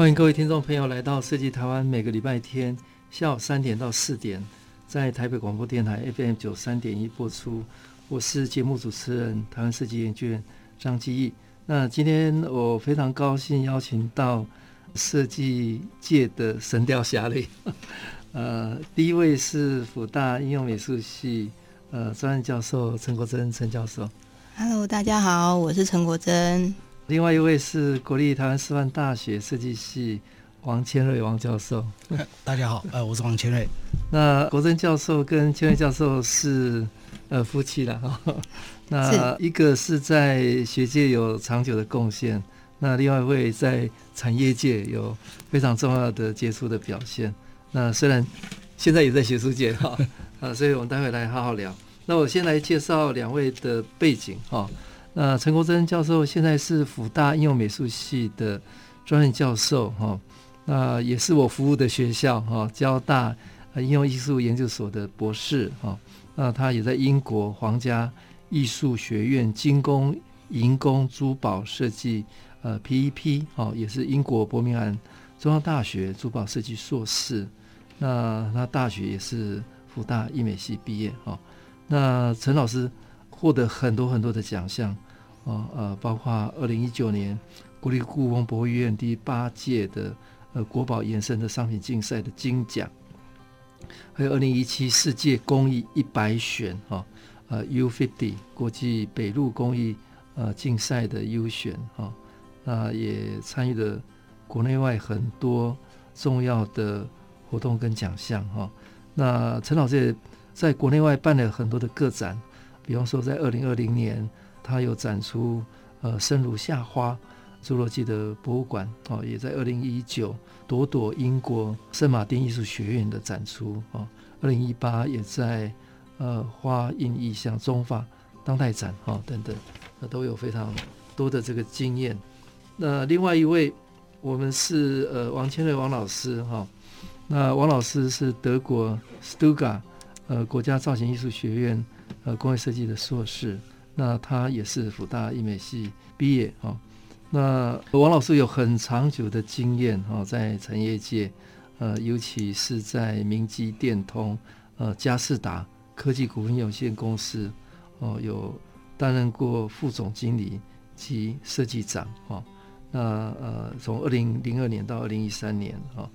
欢迎各位听众朋友来到设计台湾，每个礼拜天下午三点到四点，在台北广播电台 FM 九三点一播出。我是节目主持人台湾设计研究院张基义。那今天我非常高兴邀请到设计界的神雕侠侣，呃，第一位是辅大应用美术系呃专任教授陈国珍陈教授。Hello，大家好，我是陈国珍。另外一位是国立台湾师范大学设计系王千瑞王教授。大家好，呃，我是王千瑞。那国珍教授跟千瑞教授是呃夫妻了哈。那一个是在学界有长久的贡献，那另外一位在产业界有非常重要的杰出的表现。那虽然现在也在学术界哈，啊，所以我们待会来好好聊。那我先来介绍两位的背景哈。那陈国珍教授现在是辅大应用美术系的专任教授哈，那也是我服务的学校哈，交大应用艺术研究所的博士哈。那他也在英国皇家艺术学院精工银工珠宝设计呃 PEP 哈，也是英国伯明翰中央大学珠宝设计硕士。那他大学也是辅大艺美系毕业哈。那陈老师。获得很多很多的奖项，啊呃，包括二零一九年国立故宫博物院第八届的呃国宝延伸的商品竞赛的金奖，还有二零一七世界工艺一百选哈，呃 U50 国际北路工艺呃竞赛的优选哈，那也参与了国内外很多重要的活动跟奖项哈。那陈老师也在国内外办了很多的个展。比方说，在二零二零年，他有展出呃《生如夏花》侏罗纪的博物馆哦，也在二零一九朵朵英国圣马丁艺术学院的展出哦，二零一八也在呃花印意象中法当代展哦等等，那都有非常多的这个经验。那另外一位，我们是呃王千瑞王老师哈，那王老师是德国 Stuga，呃国家造型艺术学院。呃，工业设计的硕士，那他也是辅大艺美系毕业哈。那王老师有很长久的经验哈，在产业界，呃，尤其是在明基电通、呃佳士达科技股份有限公司，哦，有担任过副总经理及设计长哈。那呃，从二零零二年到二零一三年哈，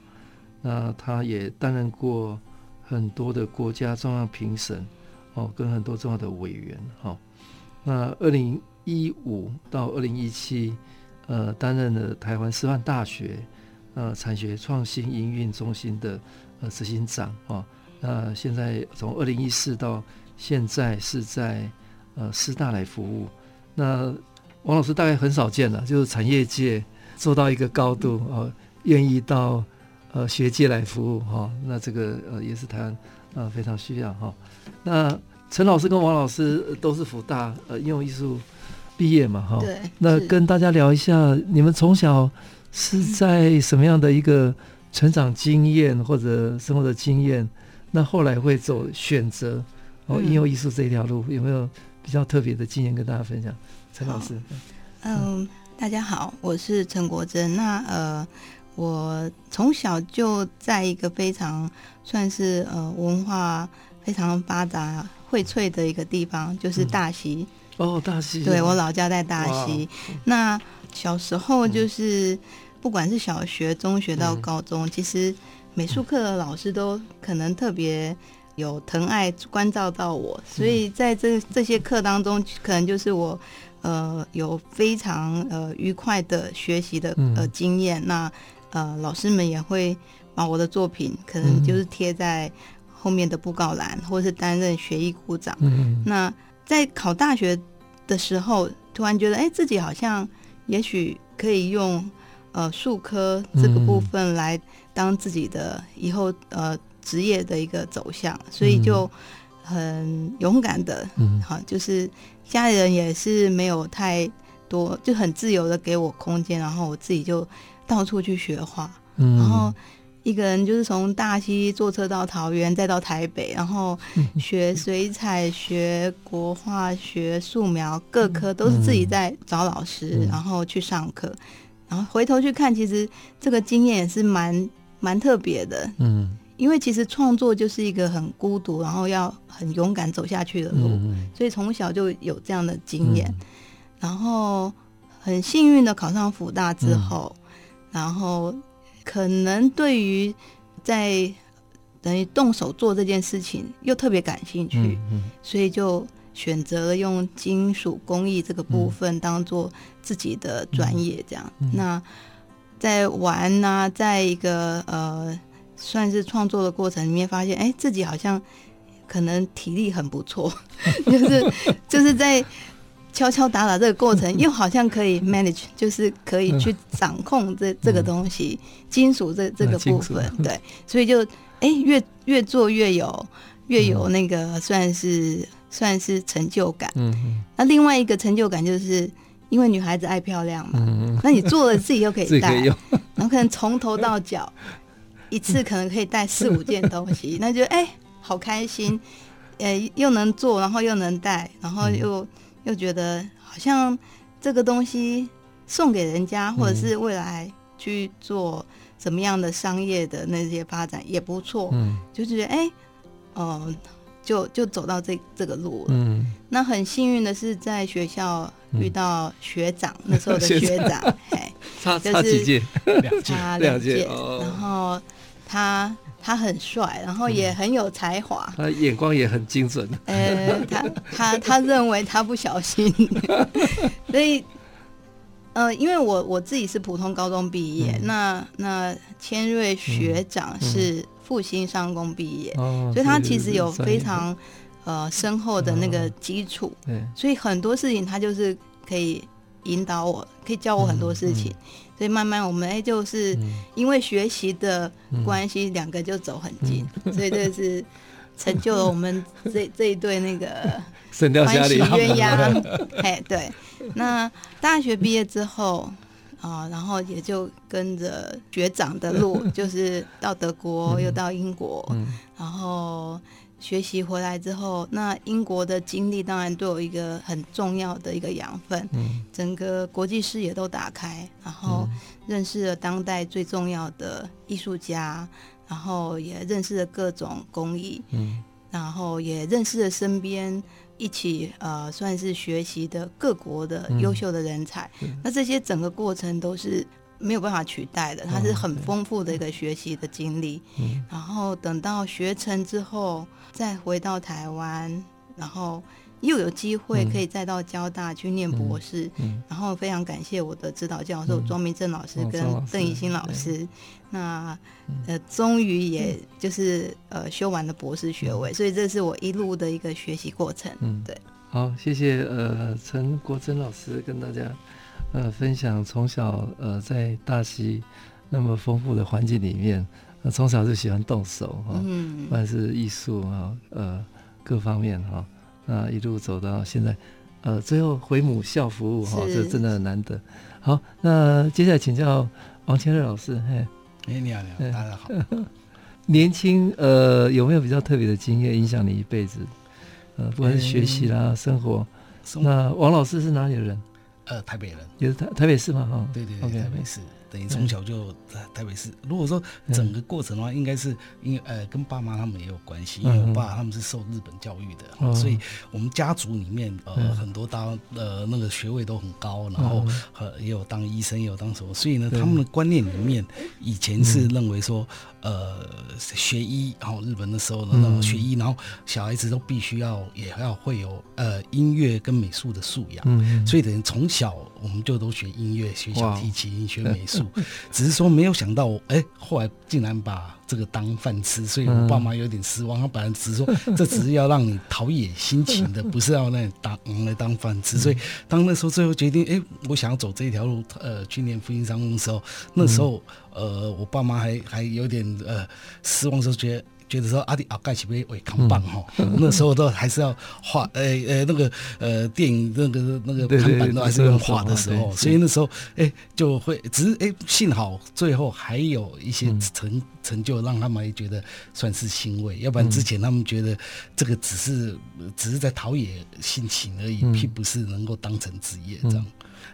那他也担任过很多的国家重要评审。哦，跟很多重要的委员哈、哦。那二零一五到二零一七，呃，担任了台湾师范大学呃产学创新营运中心的呃执行长啊、哦。那现在从二零一四到现在是在呃师大来服务。那王老师大概很少见了，就是产业界做到一个高度啊，愿、意到呃学界来服务哈、哦。那这个呃也是台湾。啊，非常需要哈。那陈老师跟王老师都是福大呃应用艺术毕业嘛哈。对。那跟大家聊一下，你们从小是在什么样的一个成长经验或者生活的经验？那后来会走选择哦应用艺术这一条路，有没有比较特别的经验跟大家分享？陈老师。嗯，嗯，大家好，我是陈国珍。那呃。我从小就在一个非常算是呃文化非常发达、荟萃的一个地方，就是大溪。嗯、哦，大溪。对，我老家在大溪。那小时候就是不管是小学、中学到高中，嗯、其实美术课的老师都可能特别有疼爱、关照到我，所以在这这些课当中，可能就是我呃有非常呃愉快的学习的呃经验。那呃，老师们也会把我的作品可能就是贴在后面的布告栏，嗯、或是担任学艺股长。嗯，那在考大学的时候，突然觉得，哎，自己好像也许可以用呃术科这个部分来当自己的以后呃职业的一个走向，所以就很勇敢的，嗯，好，就是家里人也是没有太多，就很自由的给我空间，然后我自己就到处去学画，嗯，然后。一个人就是从大溪坐车到桃园，再到台北，然后学水彩、学国画、学素描，各科都是自己在找老师，然后去上课。然后回头去看，其实这个经验也是蛮蛮特别的。嗯，因为其实创作就是一个很孤独，然后要很勇敢走下去的路，所以从小就有这样的经验。然后很幸运的考上辅大之后，然后。可能对于在等于动手做这件事情又特别感兴趣，嗯嗯、所以就选择了用金属工艺这个部分当做自己的专业。这样，那在玩呢、啊，在一个呃算是创作的过程里面，发现哎，自己好像可能体力很不错，就是就是在。敲敲打打这个过程，又好像可以 manage，就是可以去掌控这这个东西，金属这这个部分，对，所以就哎越越做越有越有那个算是算是成就感。嗯，那另外一个成就感就是因为女孩子爱漂亮嘛，那你做了自己又可以戴，然后可能从头到脚一次可能可以带四五件东西，那就哎好开心，呃又能做，然后又能戴，然后又。又觉得好像这个东西送给人家，或者是未来去做什么样的商业的那些发展也不错。嗯，就觉得哎，呃，就就走到这这个路了。嗯，那很幸运的是在学校遇到学长，嗯、那时候的 学长，哎，差差几届，差两届，然后他。他很帅，然后也很有才华，他眼光也很精准。呃，他他他认为他不小心，所以，呃，因为我我自己是普通高中毕业，嗯、那那千瑞学长是复兴商工毕业，所以他其实有非常呃深厚的那个基础，嗯、所以很多事情他就是可以引导我，可以教我很多事情。所以慢慢我们哎，就是因为学习的关系，两个就走很近，所以这是 成就了我们这这一对那个神雕侠侣鸳鸯。哎，对。那大学毕业之后啊，然后也就跟着学长的路，就是到德国，又到英国，然后。学习回来之后，那英国的经历当然对我一个很重要的一个养分，嗯、整个国际视野都打开，然后认识了当代最重要的艺术家，然后也认识了各种工艺，嗯、然后也认识了身边一起呃算是学习的各国的优秀的人才，嗯、那这些整个过程都是。没有办法取代的，它是很丰富的一个学习的经历。嗯、然后等到学成之后，再回到台湾，然后又有机会可以再到交大去念博士。嗯嗯、然后非常感谢我的指导教授庄明正老师跟邓怡欣老师。嗯、那呃，终于也就是呃修完了博士学位，所以这是我一路的一个学习过程。嗯，对。好，谢谢呃陈国珍老师跟大家。呃，分享从小呃在大溪那么丰富的环境里面，呃，从小就喜欢动手哈，不管是艺术哈，呃各方面哈，那一路走到现在，呃，最后回母校服务哈，这真的很难得。好，那接下来请教王千瑞老师，嘿，哎，你好，你好，大家好。年轻呃有没有比较特别的经验影响你一辈子？呃，不管是学习啦，生活。那王老师是哪里的人？呃，台北人，也是台台北市嘛，哈，对对对，okay, 台北市。等于从小就在台北市。如果说整个过程的话，应该是因为呃跟爸妈他们也有关系，因为我爸他们是受日本教育的，所以我们家族里面呃很多当呃那个学位都很高，然后呃也有当医生，也有当什么，所以呢他们的观念里面以前是认为说呃学医，然后日本的时候呢那种学医，然后小孩子都必须要也要会有呃音乐跟美术的素养，所以等于从小我们就都学音乐，学小提琴，学美术。触，只是说没有想到，哎、欸，后来竟然把这个当饭吃，所以我爸妈有点失望。他本来只是说，这只是要让你陶冶心情的，不是要让你当来当饭吃。所以当那时候最后决定，哎、欸，我想要走这条路，呃，去念复兴商工的时候，那时候，呃，我爸妈还还有点呃失望，时候觉得。觉得说阿弟阿盖起被伟扛棒哈，那时候都还是要画，呃呃那个呃电影那个那个看板都还是用画的时候，所以那时候哎就会，只是哎幸好最后还有一些成成就让他们也觉得算是欣慰，要不然之前他们觉得这个只是只是在陶冶性情而已，并不是能够当成职业这样，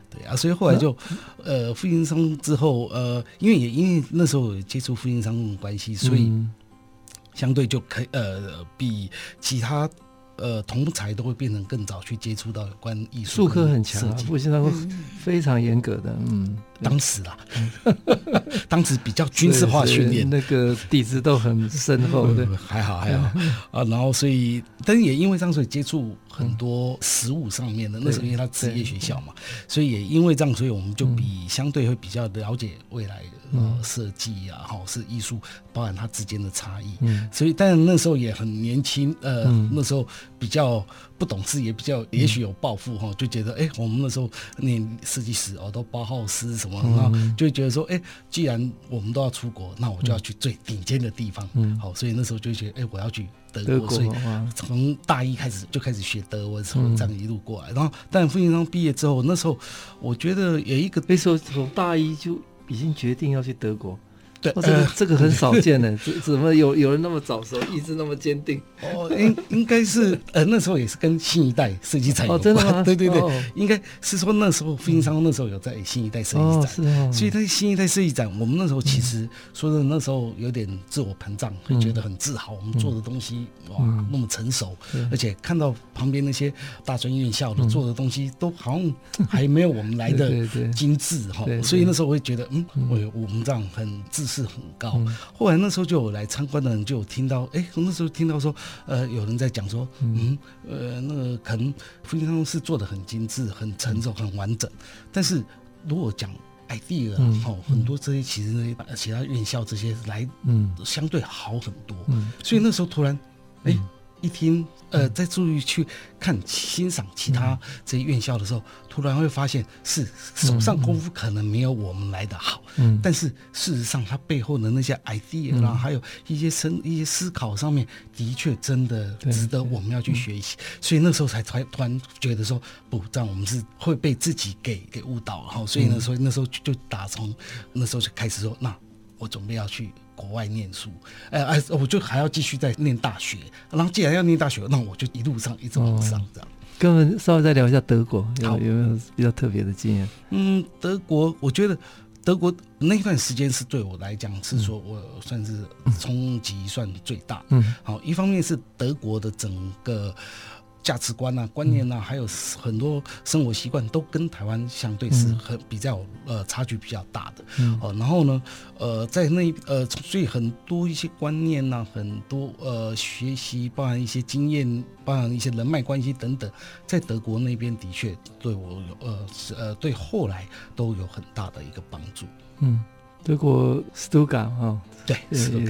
对啊，所以后来就呃复兴商之后呃因为也因为那时候有接触复兴商的关系，所以。相对就可以呃，比其他呃同才都会变成更早去接触到有关艺术。术科很强，我现在会非常严格的，嗯，当时啦，当时比较军事化训练，那个底子都很深厚的，还好还好 啊。然后所以，但是也因为这样，所以接触很多实物上面的。那时候因为他职业学校嘛，所以也因为这样，所以我们就比相对会比较了解未来的。呃，设计啊，哈，是艺术，包含它之间的差异。嗯，所以，但那时候也很年轻，呃，嗯、那时候比较不懂事，也比较，也许有抱负哈，嗯、就觉得，哎、欸，我们那时候念设计师哦，都包浩斯什么，然后就觉得说，哎、欸，既然我们都要出国，那我就要去最顶尖的地方。嗯，好，所以那时候就觉得，哎、欸，我要去德国，所以从大一开始就开始学德文，从这样一路过来。然后，但复兴商毕业之后，那时候我觉得有一个，那时候从大一就。已经决定要去德国。对，这个这个很少见呢，怎怎么有有人那么早熟，意志那么坚定？哦，应应该是呃那时候也是跟新一代设计展有关。真的吗？对对对，应该是说那时候复兴商那时候有在新一代设计展，所以在新一代设计展，我们那时候其实说的那时候有点自我膨胀，会觉得很自豪，我们做的东西哇那么成熟，而且看到旁边那些大专院校的做的东西都好像 还没有我们来的精致哈，所以那时候我会觉得嗯，我我们这样很自。是很高。后来那时候就有来参观的人就有听到，哎、欸，那时候听到说，呃，有人在讲说，嗯，呃，那个可能复兴商是做的很精致、很成熟、很完整。但是如果讲 idea 哈，很多这些其实那些其他院校这些来，嗯，相对好很多。所以那时候突然，哎、欸。一听，呃，在注意去看欣赏其他这些院校的时候，嗯、突然会发现是手上功夫可能没有我们来的好，嗯，但是事实上他背后的那些 idea 啦，嗯、还有一些深一些思考上面，的确真的值得我们要去学习。所以那时候才才突然觉得说，不，这样我们是会被自己给给误导，然后所以呢，所以那时候就打从那时候就开始说，那我准备要去。国外念书，哎哎，我就还要继续再念大学。然后既然要念大学，那我就一路上一直往上这样。跟我们稍微再聊一下德国，有有没有比较特别的经验？嗯，德国，我觉得德国那段时间是对我来讲是说我算是冲击算最大。嗯，好，一方面是德国的整个。价值观啊、观念啊，还有很多生活习惯都跟台湾相对是很比较呃差距比较大的。嗯。哦，然后呢，呃，在那呃，所以很多一些观念呐、啊，很多呃学习，包含一些经验，包含一些人脉关系等等，在德国那边的确对我有呃呃对后来都有很大的一个帮助。嗯。德国斯图加特哈，对，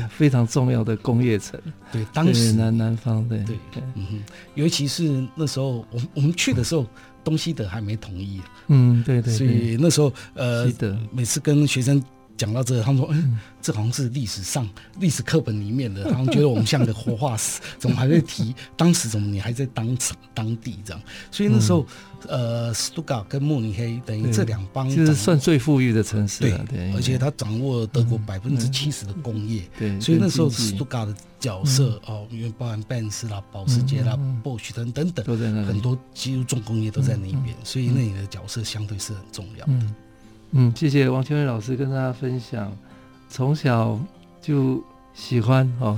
非常重要的工业城，对，当时。南南方对对，嗯哼，尤其是那时候，我们我们去的时候，东西德还没统一，嗯，对对，所以那时候呃，每次跟学生。讲到这个，他们说：“嗯，这好像是历史上历史课本里面的，他们觉得我们像个活化石，怎么还在提当时？怎么你还在当当地这样？所以那时候，呃，斯图加特跟慕尼黑等于这两邦，就是算最富裕的城市，对，而且他掌握了德国百分之七十的工业，对，所以那时候斯图加特的角色哦，因为包含奔驰啦、保时捷啦、波士顿等等，很多几乎重工业都在那边，所以那里的角色相对是很重要的。”嗯，谢谢王秋月老师跟大家分享，从小就喜欢哦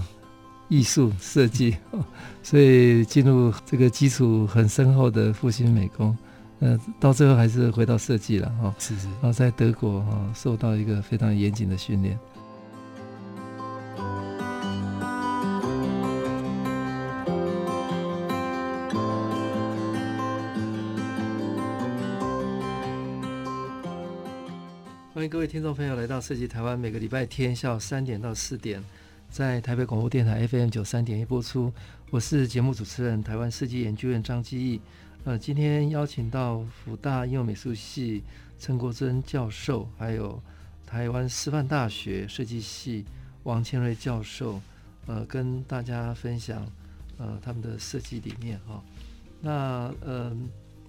艺术设计，哦所以进入这个基础很深厚的复兴美工，呃，到最后还是回到设计了哈，哦、是是，然后在德国哈、哦、受到一个非常严谨的训练。听众朋友来到设计台湾，每个礼拜天下午三点到四点，在台北广播电台 FM 九三点一播出。我是节目主持人台湾设计研究院张基义。呃，今天邀请到福大应用美术系陈国珍教授，还有台湾师范大学设计系王千瑞教授，呃，跟大家分享呃他们的设计理念哈、那呃，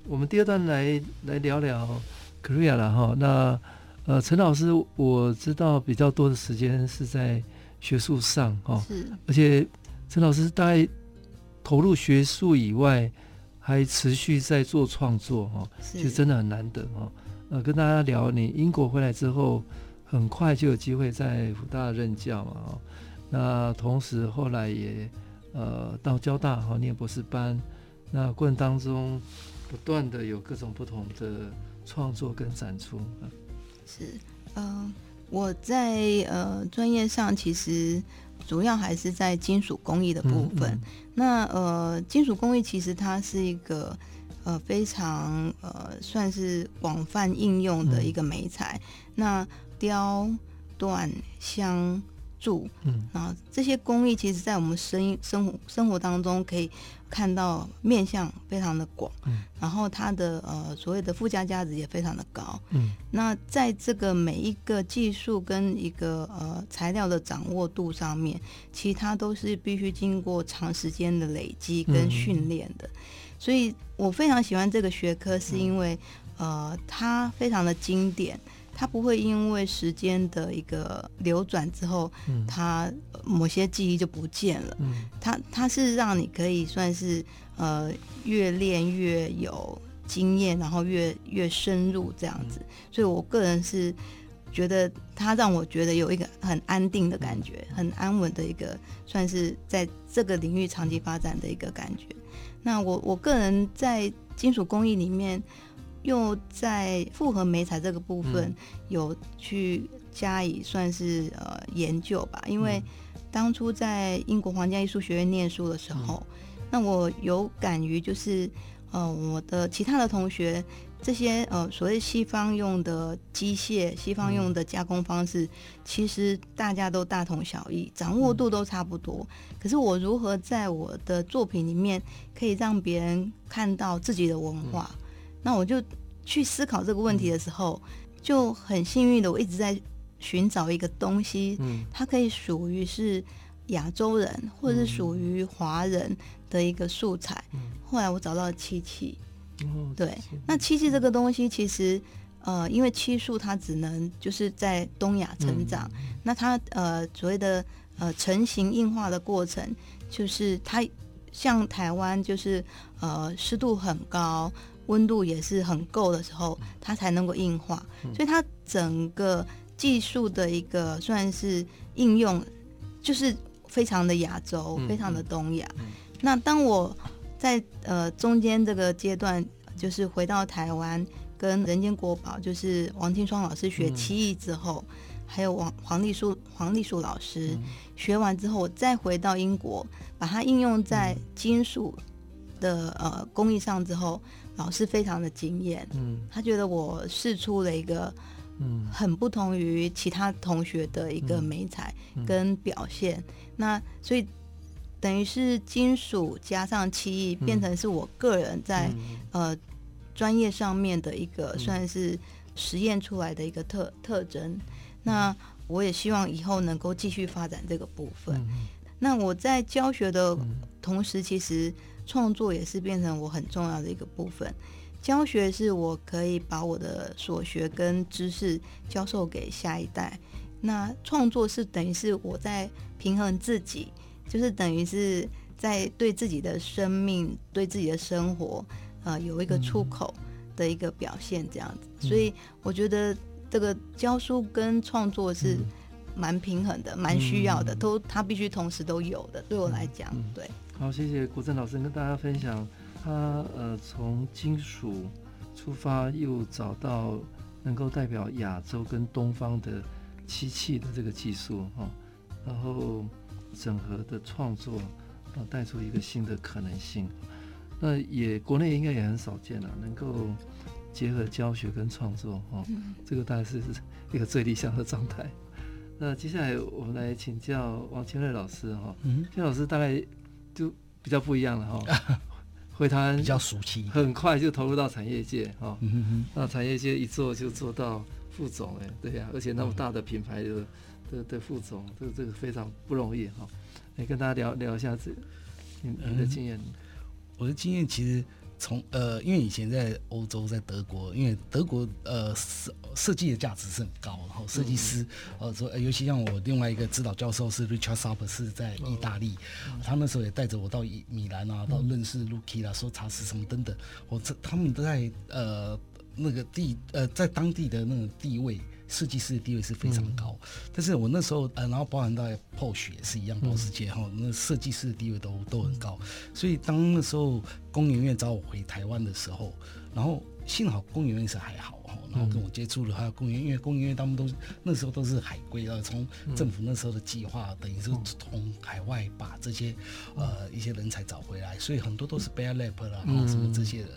我们第二段来来聊聊 Korea 了哈。那呃，陈老师，我知道比较多的时间是在学术上哦，是，而且陈老师大概投入学术以外，还持续在做创作哦，是，就真的很难得哦。呃，跟大家聊，你英国回来之后，很快就有机会在福大任教嘛哦，那同时后来也呃到交大哈念博士班，那过程当中不断的有各种不同的创作跟展出。是，嗯、呃，我在呃专业上其实主要还是在金属工艺的部分。嗯嗯、那呃，金属工艺其实它是一个呃非常呃算是广泛应用的一个美材。嗯、那雕、锻、镶。嗯，然后这些工艺其实，在我们生生活生活当中可以看到面向非常的广，嗯，然后它的呃所谓的附加价值也非常的高，嗯，那在这个每一个技术跟一个呃材料的掌握度上面，其实它都是必须经过长时间的累积跟训练的，嗯，所以我非常喜欢这个学科，是因为呃它非常的经典。它不会因为时间的一个流转之后，嗯、它某些记忆就不见了。嗯、它它是让你可以算是呃越练越有经验，然后越越深入这样子。嗯、所以我个人是觉得它让我觉得有一个很安定的感觉，很安稳的一个算是在这个领域长期发展的一个感觉。那我我个人在金属工艺里面。又在复合媒材这个部分有去加以算是呃研究吧，因为当初在英国皇家艺术学院念书的时候，那我有感于就是呃我的其他的同学这些呃所谓西方用的机械、西方用的加工方式，其实大家都大同小异，掌握度都差不多。可是我如何在我的作品里面可以让别人看到自己的文化？那我就去思考这个问题的时候，就很幸运的，我一直在寻找一个东西，嗯，它可以属于是亚洲人或者是属于华人的一个素材。嗯，后来我找到了漆器，哦，对，那漆器这个东西其实，呃，因为漆树它只能就是在东亚成长，嗯，那它呃所谓的呃成型硬化的过程，就是它像台湾就是呃湿度很高。温度也是很够的时候，它才能够硬化，所以它整个技术的一个算是应用，就是非常的亚洲，非常的东亚。那当我在呃中间这个阶段，就是回到台湾跟人间国宝，就是王清霜老师学漆艺之后，还有王黄丽树黄丽树老师学完之后，我再回到英国，把它应用在金属的呃工艺上之后。老师非常的惊艳，嗯，他觉得我试出了一个，嗯，很不同于其他同学的一个美彩跟表现，嗯嗯、那所以等于是金属加上漆艺，变成是我个人在、嗯、呃专业上面的一个算是实验出来的一个特特征。那我也希望以后能够继续发展这个部分。嗯、那我在教学的同时，其实。创作也是变成我很重要的一个部分，教学是我可以把我的所学跟知识教授给下一代，那创作是等于是我在平衡自己，就是等于是在对自己的生命、对自己的生活，呃，有一个出口的一个表现这样子。嗯、所以我觉得这个教书跟创作是蛮平衡的，蛮需要的，都他必须同时都有的。对我来讲，对。好，谢谢国珍老师跟大家分享他呃从金属出发，又找到能够代表亚洲跟东方的漆器的这个技术哈，然后整合的创作啊，带出一个新的可能性。那也国内应该也很少见了，能够结合教学跟创作哦，这个大概是 一个最理想的状态。那接下来我们来请教王千瑞老师哈，千瑞老师大概就比较不一样了哈，回谈比较熟悉，很快就投入到产业界哈，那产业界一做就做到副总哎，对呀，而且那么大的品牌的的的副总，这个这个非常不容易哈，来跟大家聊聊一下这你你的经验。我的经验其实从呃，因为以前在欧洲，在德国，因为德国呃设设计的价值是很高，然后设计师呃说，尤其像我另外一个指导教授是 Richard Sauber 是在意大利，他那时候也带着我到米兰啊，到认识 Lucky 啦，说茶室什么等等，我这他们都在呃那个地呃在当地的那个地位。设计师的地位是非常高，嗯、但是我那时候呃，然后包含到 Porsche 也是一样，保时捷哈，那设计师的地位都都很高，所以当那时候工研院找我回台湾的时候，然后幸好工研院是还好哈，然后跟我接触了，还有工研院，因为工研院他们都那时候都是海归，啊从政府那时候的计划，等于是从海外把这些呃一些人才找回来，所以很多都是 Bear Lab 啦，然后什么这些人，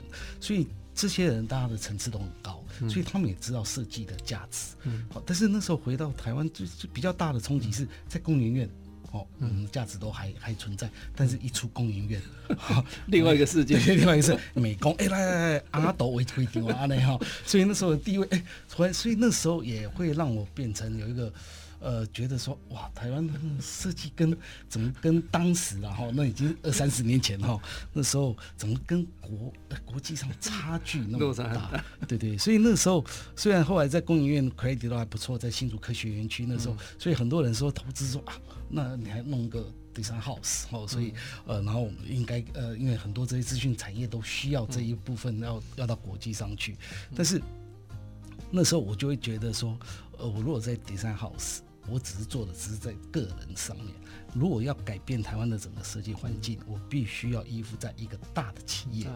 所以。这些人大家的层次都很高，所以他们也知道设计的价值。好，但是那时候回到台湾，就就比较大的冲击是在工研院，哦，嗯，价值都还还存在，但是一出工研院，另外一个世界，另外一个是美工，哎，来来来，阿斗为规定啊，那哈，所以那时候的地位，哎，所以所以那时候也会让我变成有一个。呃，觉得说哇，台湾的设计跟怎么跟当时然后那已经二三十年前哈，那时候怎么跟国国际上差距那么大？对对，所以那时候虽然后来在工研院 credit 都还不错，在新竹科学园区那时候，所以很多人说投资说啊，那你还弄个 design house 哦，所以呃，然后我们应该呃，因为很多这些资讯产业都需要这一部分要要到国际上去，但是那时候我就会觉得说，呃，我如果在 design house。我只是做的只是在个人上面，如果要改变台湾的整个设计环境，我必须要依附在一个大的企业，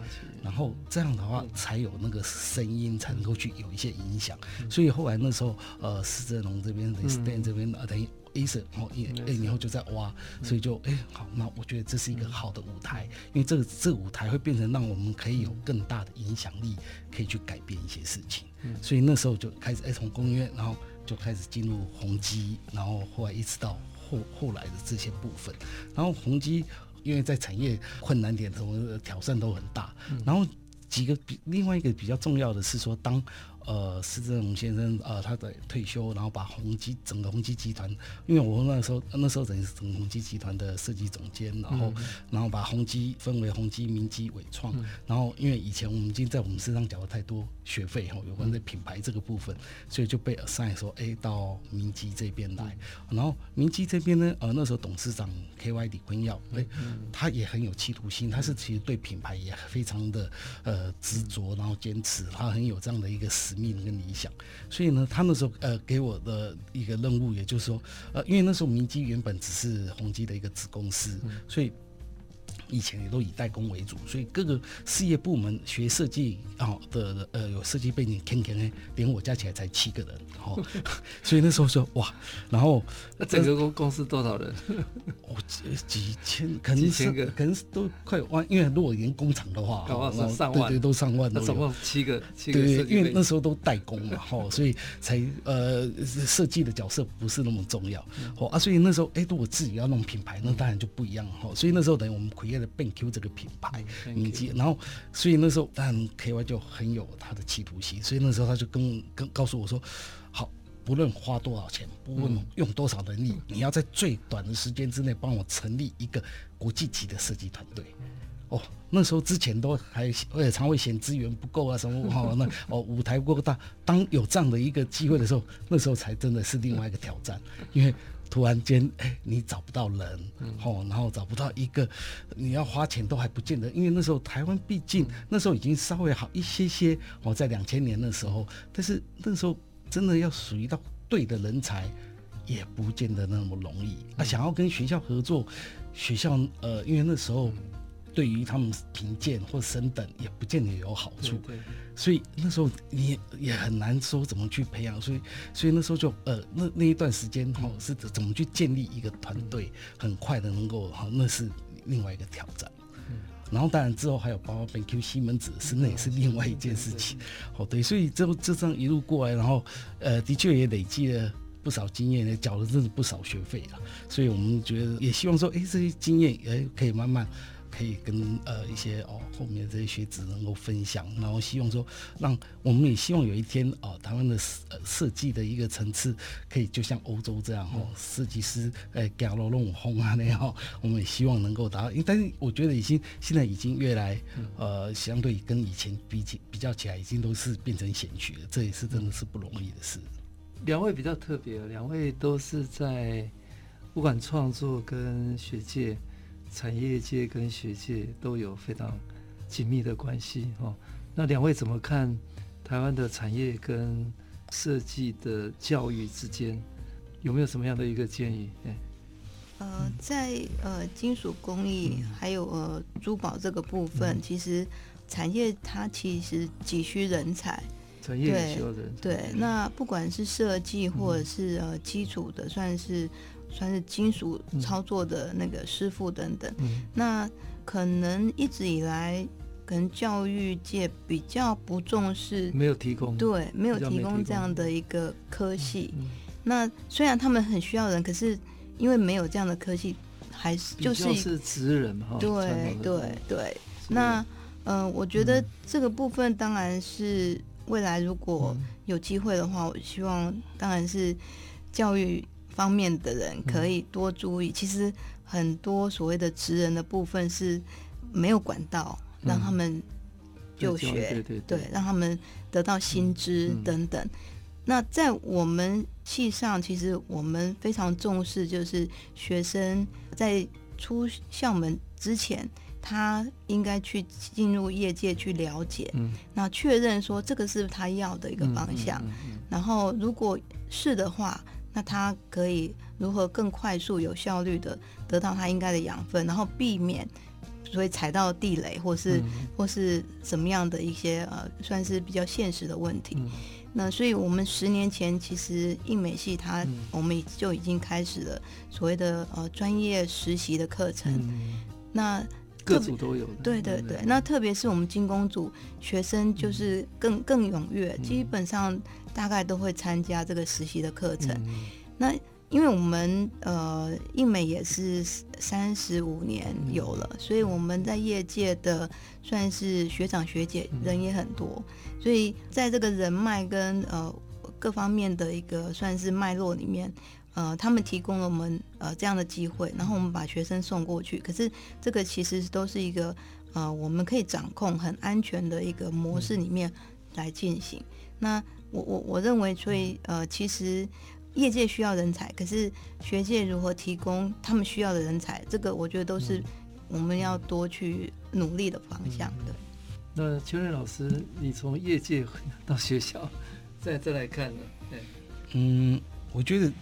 然后这样的话才有那个声音，才能够去有一些影响。所以后来那时候，呃，施正荣这边的 Stand 这边啊，等于 Acer，然后一哎以后就在挖，所以就哎好，那我觉得这是一个好的舞台，因为这个这个舞台会变成让我们可以有更大的影响力，可以去改变一些事情。所以那时候就开始哎从公约，然后。就开始进入宏基，然后后来一直到后后来的这些部分，然后宏基因为在产业困难点什么挑战都很大，然后几个比另外一个比较重要的是说当。呃，施正荣先生，呃，他的退休，然后把宏基整个宏基集团，因为我那时候那时候等于是整个宏基集团的设计总监，然后、嗯、然后把宏基分为宏基、明基、伟创，嗯、然后因为以前我们已经在我们身上缴了太多学费哈，有关的品牌这个部分，所以就被 assign 说，哎，到明基这边来，然后明基这边呢，呃，那时候董事长 KY 李坤耀，哎，他也很有企图心，他是其实对品牌也非常的呃执着，然后坚持，他很有这样的一个。使命跟理想，所以呢，他那时候呃给我的一个任务，也就是说，呃，因为那时候明基原本只是宏基的一个子公司，所以。以前也都以代工为主，所以各个事业部门学设计啊的呃有设计背景，天天呢，连我加起来才七个人，哦，所以那时候说哇，然后那整个公公司多少人？哦，几千，可能是可能是都快有万，因为如果连工厂的话，上万，对对，都上万，那总共七个，七个，对，因为那时候都代工嘛，哈，所以才呃设计的角色不是那么重要，哦啊，所以那时候哎，如果自己要弄品牌，那当然就不一样哈，所以那时候等于我们 create。BenQ 这个品牌，以及，然后所以那时候，当然 KY 就很有他的企图心，所以那时候他就跟跟告诉我说，好，不论花多少钱，不论用多少能力，你要在最短的时间之内帮我成立一个国际级的设计团队。哦，那时候之前都还也常会嫌资源不够啊什么 哦，那哦舞台不够大，当有这样的一个机会的时候，那时候才真的是另外一个挑战，因为。突然间，哎、欸，你找不到人，哦、嗯，然后找不到一个，你要花钱都还不见得，因为那时候台湾毕竟那时候已经稍微好一些些，哦，在两千年的时候，但是那时候真的要属于到对的人才，也不见得那么容易。啊，想要跟学校合作，学校呃，因为那时候。对于他们评鉴或升等也不见得有好处，所以那时候你也很难说怎么去培养，所以所以那时候就呃那那一段时间哈是怎么去建立一个团队，很快的能够哈那是另外一个挑战。然后当然之后还有包括 BenQ 西门子是那也是另外一件事情。哦，对，所以这这这样一路过来，然后呃，的确也累积了不少经验，也缴了真的不少学费了。所以我们觉得也希望说，哎，这些经验哎可以慢慢。可以跟呃一些哦后面这些学子能够分享，然后希望说，让我们也希望有一天哦台湾的呃设计的一个层次可以就像欧洲这样哦设计师呃加罗龙红啊那样，我们也希望能够达到。因为但是我觉得已经现在已经越来呃相对跟以前比起比较起来，已经都是变成显学了，这也是真的是不容易的事。两位比较特别，两位都是在不管创作跟学界。产业界跟学界都有非常紧密的关系哦。那两位怎么看台湾的产业跟设计的教育之间有没有什么样的一个建议？呃，在呃金属工艺还有呃珠宝这个部分，嗯、其实产业它其实急需人才。产业也需要人对，那不管是设计或者是呃基础的，算是。算是金属操作的那个师傅等等，嗯、那可能一直以来，可能教育界比较不重视，没有提供，对，没有提供这样的一个科系。嗯嗯、那虽然他们很需要人，可是因为没有这样的科系，还是就是是职人哈。对对对，那呃，我觉得这个部分当然是未来如果有机会的话，我希望当然是教育。方面的人可以多注意，嗯、其实很多所谓的职人的部分是没有管道让他们就学，嗯、对，对，对，对，让他们得到薪资等等。那在我们系上，其实我们非常重视，就是学生在出校门之前，他应该去进入业界去了解，嗯、那确认说这个是他要的一个方向。然后如果是的话，那他可以如何更快速、有效率的得到他应该的养分，然后避免所以踩到地雷，或是、嗯、或是怎么样的一些呃，算是比较现实的问题。嗯、那所以我们十年前其实印美系它，嗯、我们就已经开始了所谓的呃专业实习的课程。嗯、那各组都有。对对对，那特别是我们金工组学生就是更更踊跃，嗯、基本上。大概都会参加这个实习的课程。嗯、那因为我们呃，印美也是三十五年有了，嗯、所以我们在业界的算是学长学姐人也很多，嗯、所以在这个人脉跟呃各方面的一个算是脉络里面，呃，他们提供了我们呃这样的机会，然后我们把学生送过去。可是这个其实都是一个呃我们可以掌控很安全的一个模式里面来进行。嗯、那我我我认为，所以呃，其实业界需要人才，可是学界如何提供他们需要的人才，这个我觉得都是我们要多去努力的方向的。那邱任老师，你从业界 到学校再再来看呢？对，嗯，我觉得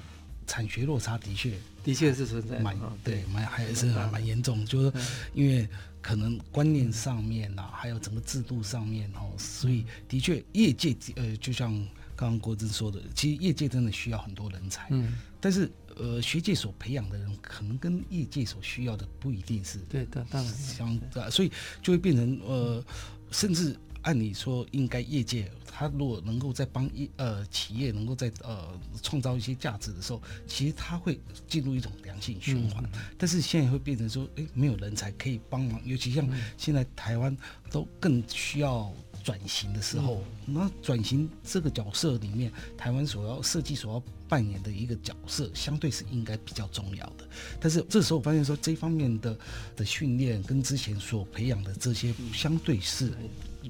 产学落差的确的确是存在，蛮对，蛮还是蛮蛮严重，就是因为。可能观念上面啊，还有整个制度上面哦，所以的确业界呃，就像刚刚国珍说的，其实业界真的需要很多人才，嗯，但是呃，学界所培养的人可能跟业界所需要的不一定是对的，当然相对，所以就会变成呃，甚至。按理说，应该业界他如果能够在帮一呃企业能够在呃创造一些价值的时候，其实他会进入一种良性循环。嗯、但是现在会变成说，哎，没有人才可以帮忙，尤其像现在台湾都更需要转型的时候，嗯、那转型这个角色里面，台湾所要设计所要扮演的一个角色，相对是应该比较重要的。但是这时候我发现说，这方面的的训练跟之前所培养的这些，相对是。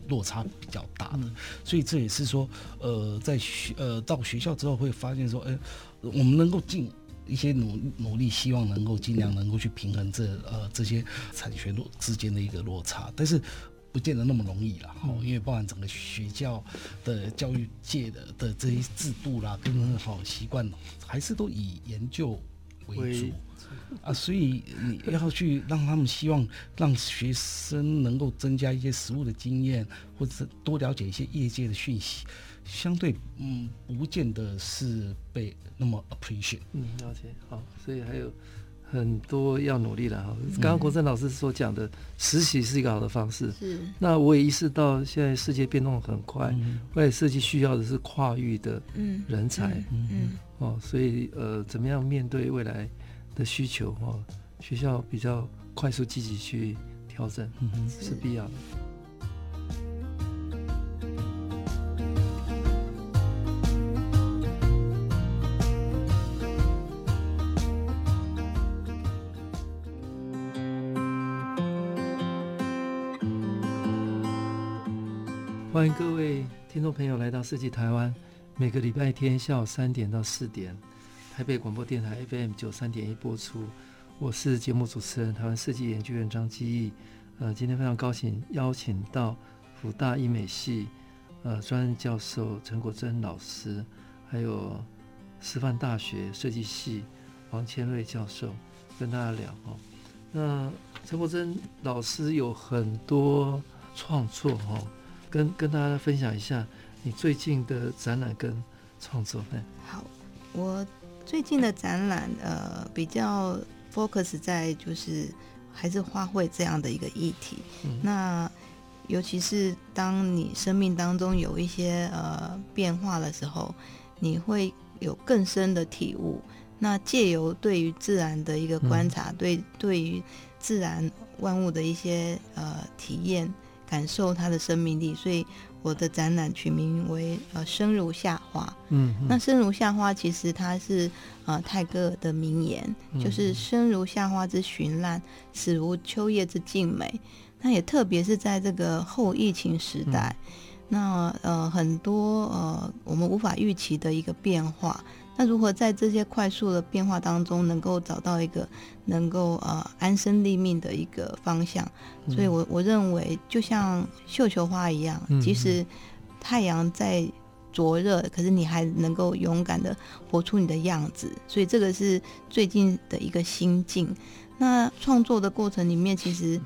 落差比较大的，所以这也是说，呃，在学呃到学校之后会发现说，哎，我们能够尽一些努努力，希望能够尽量能够去平衡这呃这些产学落之间的一个落差，但是不见得那么容易了，哦，因为包含整个学校的教育界的的这些制度啦，跟好习惯，还是都以研究为主。啊，所以你要去让他们希望让学生能够增加一些实务的经验，或者是多了解一些业界的讯息，相对嗯，不见得是被那么 appreciate。嗯，了解。好，所以还有很多要努力的哈。刚刚国珍老师所讲的，实习是一个好的方式。是。那我也意识到，现在世界变动很快，未来设计需要的是跨域的人才。嗯嗯。哦，所以呃，怎么样面对未来的需求？哦，学校比较快速积极去调整，是必要的。欢迎各位听众朋友来到设计台湾，每个礼拜天下午三点到四点，台北广播电台 FM 九三点一播出。我是节目主持人台湾设计研究院张基义。呃，今天非常高兴邀请到辅大医美系呃专任教授陈国珍老师，还有师范大学设计系王千瑞教授跟大家聊哦。那陈国珍老师有很多创作哦。跟跟大家分享一下你最近的展览跟创作。好，我最近的展览呃比较 focus 在就是还是花卉这样的一个议题。嗯、那尤其是当你生命当中有一些呃变化的时候，你会有更深的体悟。那借由对于自然的一个观察，嗯、对对于自然万物的一些呃体验。感受它的生命力，所以我的展览取名为“呃生如夏花”。嗯，那“生如夏花”其实它是呃泰戈尔的名言，嗯、就是“生如夏花之绚烂，死如秋叶之静美”。那也特别是在这个后疫情时代，嗯、那呃很多呃我们无法预期的一个变化。那如何在这些快速的变化当中，能够找到一个能够呃安身立命的一个方向？所以我我认为，就像绣球花一样，即使太阳在灼热，可是你还能够勇敢的活出你的样子。所以这个是最近的一个心境。那创作的过程里面，其实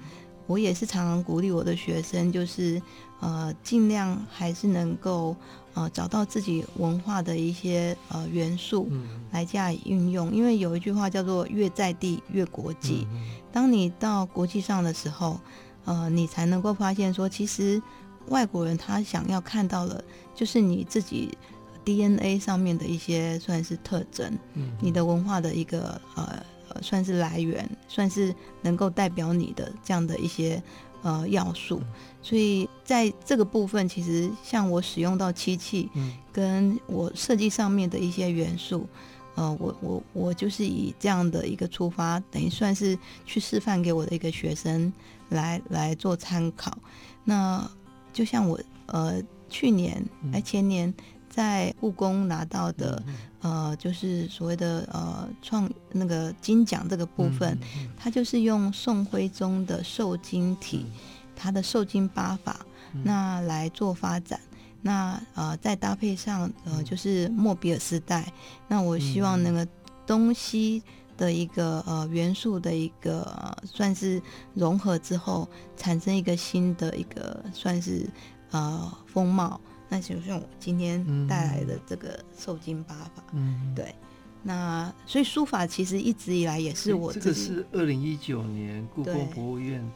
我也是常常鼓励我的学生，就是呃尽量还是能够。呃，找到自己文化的一些呃元素来加以运用，因为有一句话叫做“越在地越国际”。当你到国际上的时候，呃，你才能够发现说，其实外国人他想要看到的，就是你自己 DNA 上面的一些算是特征，你的文化的一个呃算是来源，算是能够代表你的这样的一些。呃，要素，所以在这个部分，其实像我使用到漆器，跟我设计上面的一些元素，呃，我我我就是以这样的一个出发，等于算是去示范给我的一个学生来来做参考。那就像我呃去年哎前年在故宫拿到的。呃，就是所谓的呃创那个金奖这个部分，它就是用宋徽宗的瘦金体，嗯、它的瘦金八法，嗯、那来做发展。那呃再搭配上呃就是莫比尔时代，那我希望那个东西的一个呃元素的一个、呃、算是融合之后，产生一个新的一个算是呃风貌。那就像我今天带来的这个瘦金八法，嗯，对。那所以书法其实一直以来也是我。这个是二零一九年故宫博物院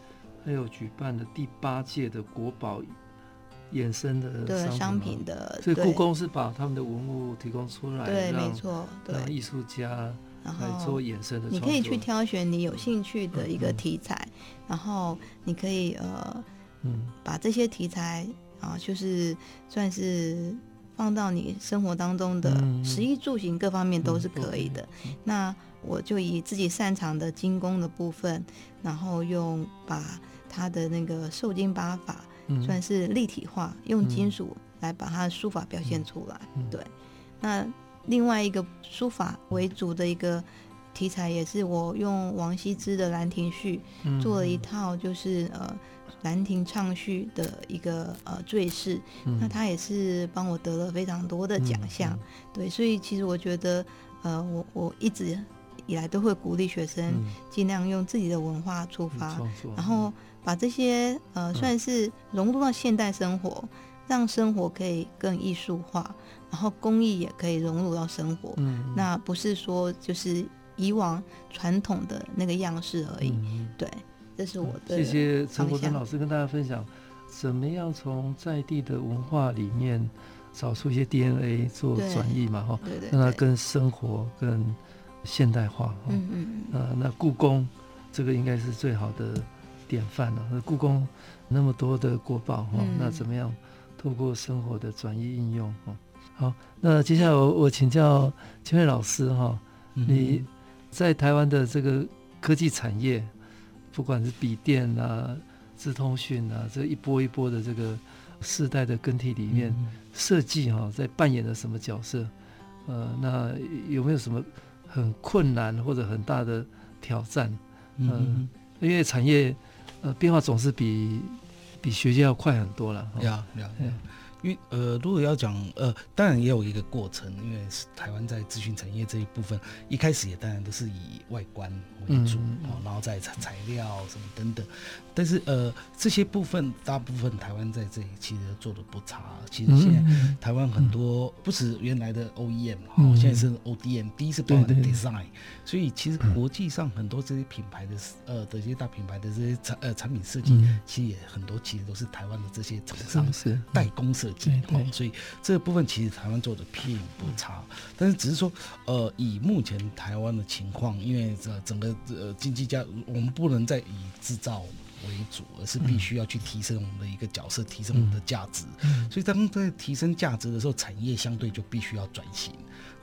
还有举办的第八届的国宝衍生的对商品的，所以故宫是把他们的文物提供出来，对，没错，对，艺术家来做衍生的。你可以去挑选你有兴趣的一个题材，然后你可以呃，嗯，把这些题材。啊，就是算是放到你生活当中的食衣住行各方面都是可以的。嗯嗯、那我就以自己擅长的精工的部分，然后用把它的那个受精八法算是立体化，嗯、用金属来把它的书法表现出来。嗯、对，那另外一个书法为主的一个题材，也是我用王羲之的《兰亭序》做了一套，就是呃。兰亭唱序的一个呃赘饰，嗯、那他也是帮我得了非常多的奖项，嗯嗯、对，所以其实我觉得，呃，我我一直以来都会鼓励学生尽量用自己的文化出发，嗯、然后把这些呃算是融入到现代生活，嗯、让生活可以更艺术化，然后工艺也可以融入到生活，嗯、那不是说就是以往传统的那个样式而已。嗯、对，这是我的。谢谢陈国珍老师跟大家分享，怎么样从在地的文化里面找出一些 DNA 做转移嘛？哈，对对，让它跟生活更现代化。嗯嗯嗯。呃，那故宫这个应该是最好的典范了。那故宫那么多的国宝哈，嗯、那怎么样透过生活的转移应用？哈，好，那接下来我我请教千惠老师哈，你在台湾的这个科技产业，不管是笔电啊、资通讯啊，这一波一波的这个世代的更替里面，设计哈在扮演了什么角色？呃，那有没有什么很困难或者很大的挑战？嗯、呃，因为产业呃变化总是比比学界要快很多了。呀呀。因为呃，如果要讲呃，当然也有一个过程，因为台湾在资讯产业这一部分，一开始也当然都是以外观为主，嗯嗯、然后再材材料什么等等。但是呃，这些部分大部分台湾在这里其实做的不差。其实现在台湾很多不止原来的 OEM 哈、嗯，现在是 ODM，第一是包含 design，对对对，所以其实国际上很多这些品牌的呃的这些大品牌的这些产呃产品设计，嗯、其实也很多其实都是台湾的这些厂商是代工设。对，对，所以这个部分其实台湾做的并不差，但是只是说，呃，以目前台湾的情况，因为这整个呃经济价，我们不能再以制造为主，而是必须要去提升我们的一个角色，提升我们的价值。所以当在提升价值的时候，产业相对就必须要转型。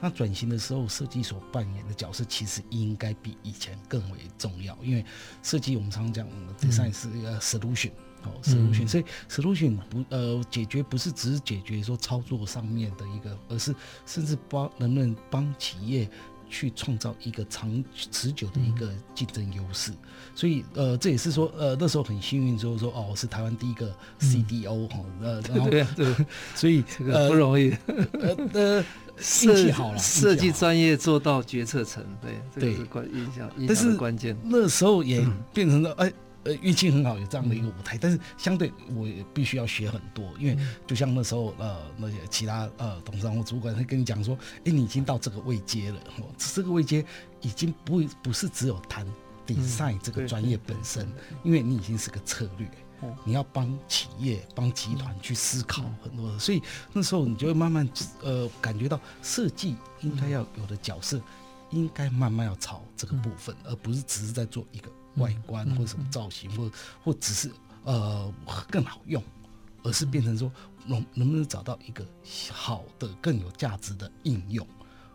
那转型的时候，设计所扮演的角色其实应该比以前更为重要，因为设计我们常讲，design 是一个 solution。哦，solution，所以 solution 不呃解决不是只是解决说操作上面的一个，而是甚至帮能不能帮企业去创造一个长持久的一个竞争优势。所以呃这也是说呃那时候很幸运，就是说哦是台湾第一个 CDO 哈、嗯，呃 然后对对，所以这个不容易，呃呃 运气好了，设计专业做到决策层，对对，这个是关影响，但是关键。那时候也变成了哎。呃，运气很好，有这样的一个舞台，嗯、但是相对我也必须要学很多，因为就像那时候呃那些其他呃董事长或主管会跟你讲说，哎、欸，你已经到这个位阶了，这个位阶已经不不是只有谈 design 这个专业本身，嗯、因为你已经是个策略，嗯、你要帮企业帮集团去思考很多的，所以那时候你就会慢慢呃感觉到设计应该要有的角色，应该慢慢要朝这个部分，而不是只是在做一个。外观或者什么造型，或或只是呃更好用，而是变成说能能不能找到一个好的更有价值的应用？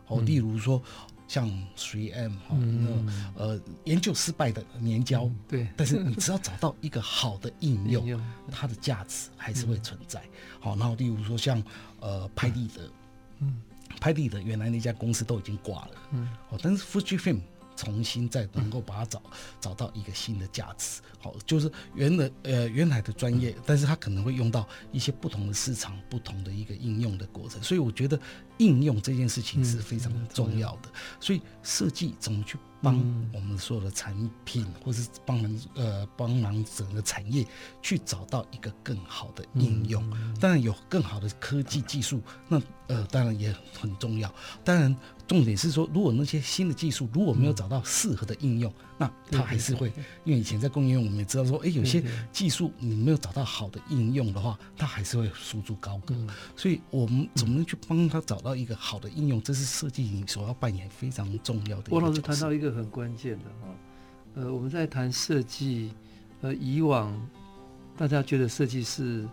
哦，例如说像 3M 哈，那呃研究失败的粘胶，对，但是你 只要找到一个好的应用，它的价值还是会存在。好，然后例如说像呃拍立得，嗯，拍立得原来那家公司都已经挂了，嗯，哦，但是 Fujifilm。重新再能够把它找找到一个新的价值，好，就是原来呃原来的专业，但是它可能会用到一些不同的市场、不同的一个应用的过程，所以我觉得应用这件事情是非常重要。的。所以设计怎么去帮我们所有的产品，或是帮忙呃帮忙整个产业去找到一个更好的应用，当然有更好的科技技术，那呃当然也很重要，当然。重点是说，如果那些新的技术如果没有找到适合的应用，嗯、那它还是会，因为以前在工业用，我们也知道说，哎，有些技术你没有找到好的应用的话，它还是会输出高阁。嗯、所以，我们怎么能去帮他找到一个好的应用？这是设计你所要扮演非常重要的。郭老师谈到一个很关键的哈，呃，我们在谈设计，呃，以往大家觉得设计是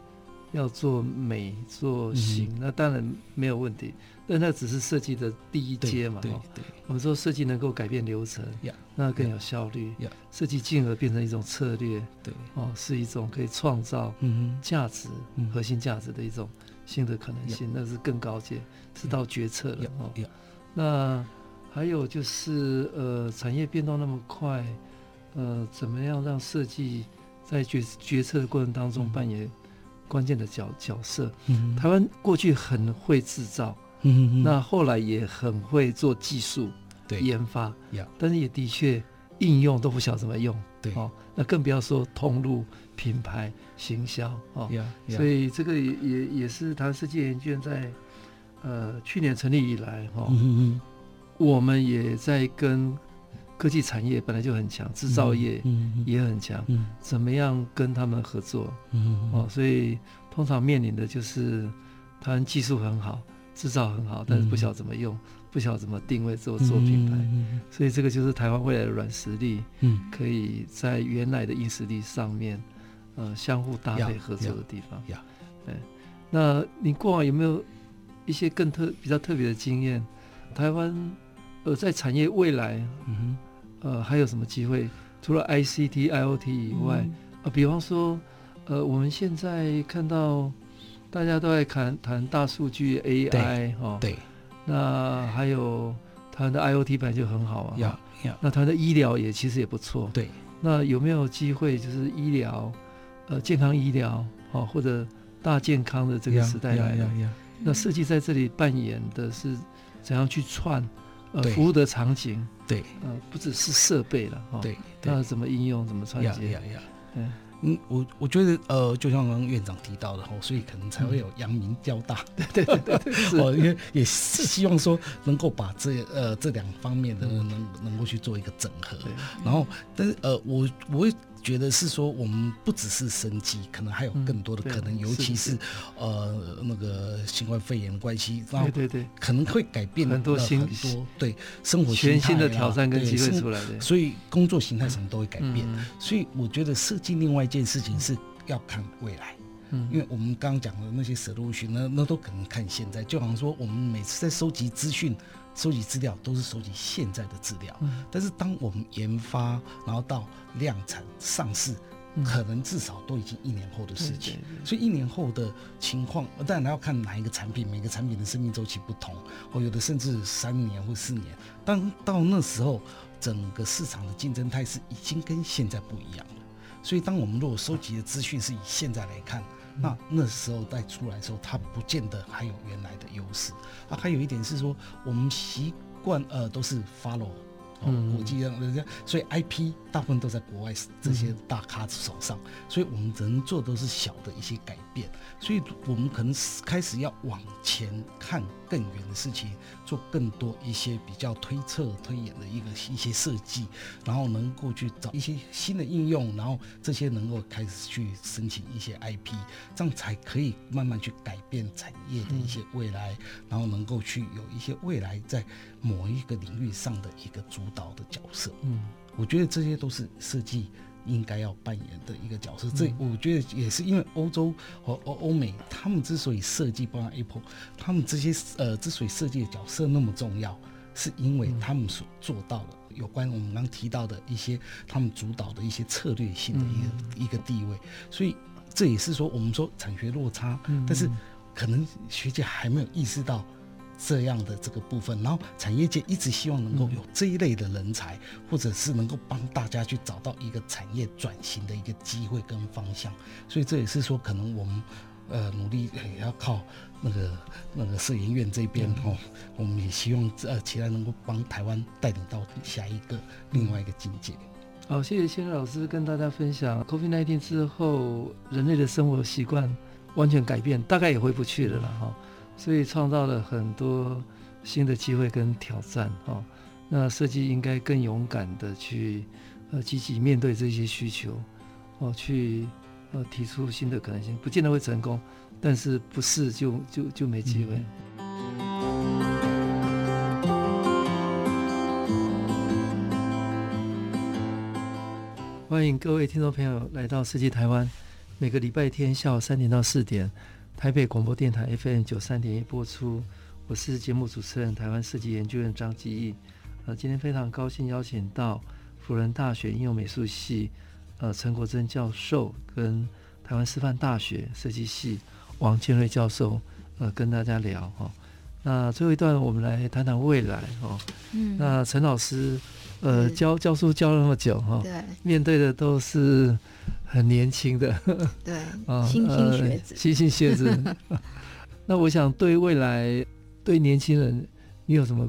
要做美做型，嗯、那当然没有问题。但那只是设计的第一阶嘛，对，对，对，我们说设计能够改变流程，Yeah, 那更有效率。Yeah, 设计进而变成一种策略，对，哦，是一种可以创造价值、嗯、核心价值的一种新的可能性那是更高阶，是到决策了哦。那还有就是呃，产业变动那么快，呃，怎么样让设计在决决策的过程当中扮演关键的角角色？嗯、台湾过去很会制造。嗯，那后来也很会做技术研发，对但是也的确应用都不晓得怎么用，对哦，那更不要说通路、品牌、行销哦，yeah, yeah. 所以这个也也也是台湾设计研究院在呃去年成立以来哈，我们也在跟科技产业本来就很强，制造业也很强，嗯，怎么样跟他们合作？嗯哦，所以通常面临的就是他们技术很好，制造很好，但是不晓得怎么用，不晓得怎么定位做做品牌，所以这个就是台湾未来的软实力，嗯，可以在原来的硬实力上面，呃，相互搭配合作的地方。那你过往有没有一些更特比较特别的经验？台湾呃，在产业未来，嗯呃，还有什么机会？除了 ICT、IoT 以外，嗯、呃，比方说，呃，我们现在看到大家都在谈谈大数据 AI 哈，对，那还有台湾的 IoT 本来就很好啊，呀呀，那台湾的医疗也其实也不错，对，那有没有机会就是医疗，呃，健康医疗，哦，或者大健康的这个时代来了，那设计在这里扮演的是怎样去串？呃，服务的场景，对，呃，不只是设备了，哈，对，那怎么应用，怎么串接？呀呀，嗯，嗯，我我觉得，呃，就像刚刚院长提到的，哈，所以可能才会有阳明交大，对对对对，哦，因为也是希望说能够把这 呃这两方面的能能够去做一个整合，然后，但是呃，我我会。觉得是说，我们不只是生机，可能还有更多的可能，嗯、尤其是，是。呃那个新冠肺炎关系，然后对对对，可能会改变很多新很多对生活全新的挑战跟机会出来的，所以工作形态什么都会改变。嗯、所以我觉得设计另外一件事情是要看未来，嗯，因为我们刚刚讲的那些 solution，那那都可能看现在，就好像说我们每次在收集资讯。收集资料都是收集现在的资料，嗯、但是当我们研发，然后到量产上市，嗯、可能至少都已经一年后的事情。所以一年后的情况，当然要看哪一个产品，每个产品的生命周期不同，或有的甚至三年或四年。当到那时候，整个市场的竞争态势已经跟现在不一样了。所以，当我们如果收集的资讯是以现在来看，那那时候再出来的时候，它不见得还有原来的优势。啊，还有一点是说，我们习惯呃都是 follow。哦，国际上人家，所以 IP 大部分都在国外这些大咖手上，嗯、所以我们只能做都是小的一些改变，所以我们可能开始要往前看更远的事情，做更多一些比较推测推演的一个一些设计，然后能够去找一些新的应用，然后这些能够开始去申请一些 IP，这样才可以慢慢去改变产业的一些未来，嗯、然后能够去有一些未来在某一个领域上的一个主。主导的角色，嗯，我觉得这些都是设计应该要扮演的一个角色。这我觉得也是因为欧洲和欧欧美，他们之所以设计，包括 Apple，他们这些呃之所以设计的角色那么重要，是因为他们所做到的有关我们刚提到的一些他们主导的一些策略性的一个一个地位。所以这也是说我们说产学落差，但是可能学姐还没有意识到。这样的这个部分，然后产业界一直希望能够有这一类的人才，嗯、或者是能够帮大家去找到一个产业转型的一个机会跟方向，所以这也是说，可能我们呃努力也要靠那个那个摄影院这边哦，嗯、我们也希望呃期待能够帮台湾带领到下一个另外一个境界。好，谢谢千老师跟大家分享，COVID-19 之后人类的生活习惯完全改变，大概也回不去了了哈。嗯所以创造了很多新的机会跟挑战，哈。那设计应该更勇敢的去，呃，积极面对这些需求，哦，去呃提出新的可能性，不见得会成功，但是不试就就就没机会。嗯、欢迎各位听众朋友来到设计台湾，每个礼拜天下午三点到四点。台北广播电台 FM 九三点一播出，我是节目主持人台湾设计研究院张基义。呃，今天非常高兴邀请到辅仁大学应用美术系呃陈国珍教授跟台湾师范大学设计系王建瑞教授呃跟大家聊哈、哦。那最后一段我们来谈谈未来哦。嗯。那陈老师呃教教书教了那么久哈，哦、对，面对的都是。很年轻的，对，新兴学子，新兴学子。那我想对未来对年轻人，你有什么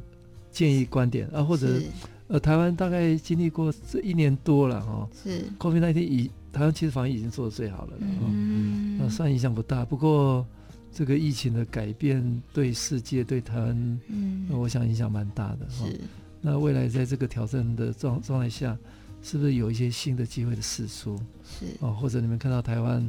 建议观点啊？或者呃，台湾大概经历过这一年多了哈，是 COVID-19 以台湾其实防疫已经做的最好了，嗯，那算影响不大。不过这个疫情的改变对世界对台湾，嗯，我想影响蛮大的哈。是那未来在这个挑战的状状态下，是不是有一些新的机会的释出？是哦，或者你们看到台湾，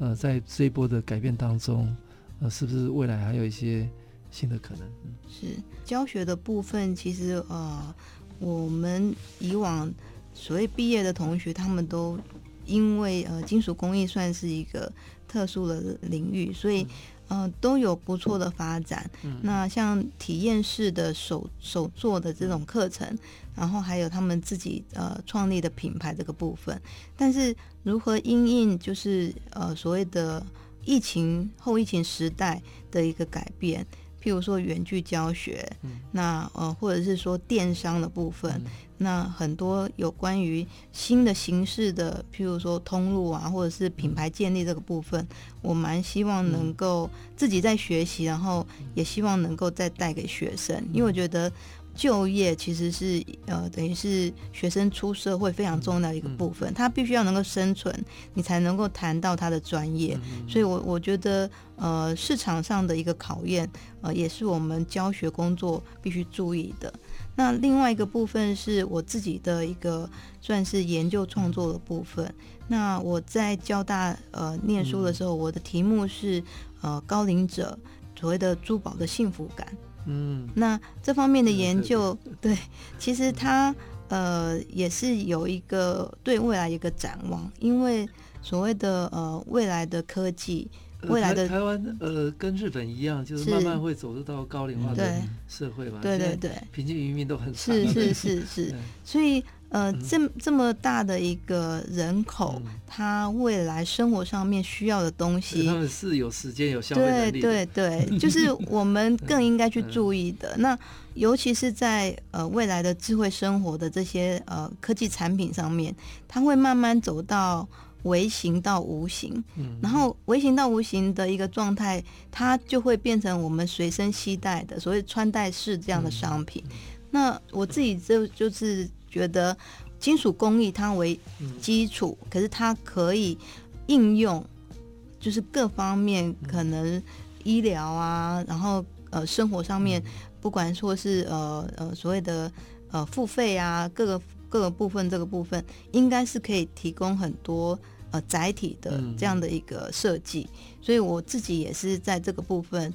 呃，在这一波的改变当中，呃，是不是未来还有一些新的可能？嗯，是教学的部分，其实呃，我们以往所谓毕业的同学，他们都因为呃，金属工艺算是一个特殊的领域，所以。嗯都有不错的发展。嗯、那像体验式的手手做的这种课程，然后还有他们自己呃创立的品牌这个部分。但是如何因应就是呃所谓的疫情后疫情时代的一个改变？譬如说远距教学，嗯、那呃或者是说电商的部分，嗯、那很多有关于新的形式的，譬如说通路啊，或者是品牌建立这个部分，我蛮希望能够自己在学习，然后也希望能够再带给学生，因为我觉得。就业其实是呃，等于是学生出社会非常重要的一个部分，他必须要能够生存，你才能够谈到他的专业。所以我我觉得呃，市场上的一个考验呃，也是我们教学工作必须注意的。那另外一个部分是我自己的一个算是研究创作的部分。那我在交大呃念书的时候，我的题目是呃高龄者所谓的珠宝的幸福感。嗯，那这方面的研究，对，其实它呃也是有一个对未来一个展望，因为所谓的呃未来的科技，未来的台湾呃跟日本一样，就是慢慢会走入到高龄化的社会嘛，对对对，平均余命都很是是是是，所以。呃，这这么大的一个人口，嗯、他未来生活上面需要的东西，他们是有时间有消费能力对对对，就是我们更应该去 注意的。那尤其是在呃未来的智慧生活的这些呃科技产品上面，它会慢慢走到微型到无形，嗯、然后微型到无形的一个状态，它就会变成我们随身携带的所谓穿戴式这样的商品。嗯、那我自己就就是。觉得金属工艺它为基础，可是它可以应用，就是各方面可能医疗啊，然后呃生活上面，不管说是呃呃所谓的呃付费啊，各个各个部分这个部分，应该是可以提供很多呃载体的这样的一个设计，所以我自己也是在这个部分。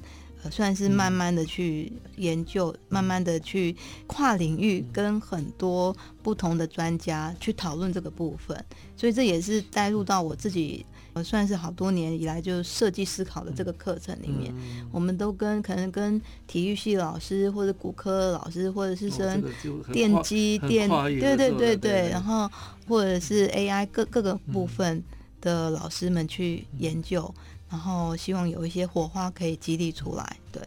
算是慢慢的去研究，嗯、慢慢的去跨领域，跟很多不同的专家去讨论这个部分，所以这也是带入到我自己，呃，算是好多年以来就设计思考的这个课程里面。嗯、我们都跟可能跟体育系老师，或者骨科老师，或者是跟电机、电，对对对对，然后或者是 AI 各各个部分的老师们去研究。嗯然后希望有一些火花可以激励出来，对。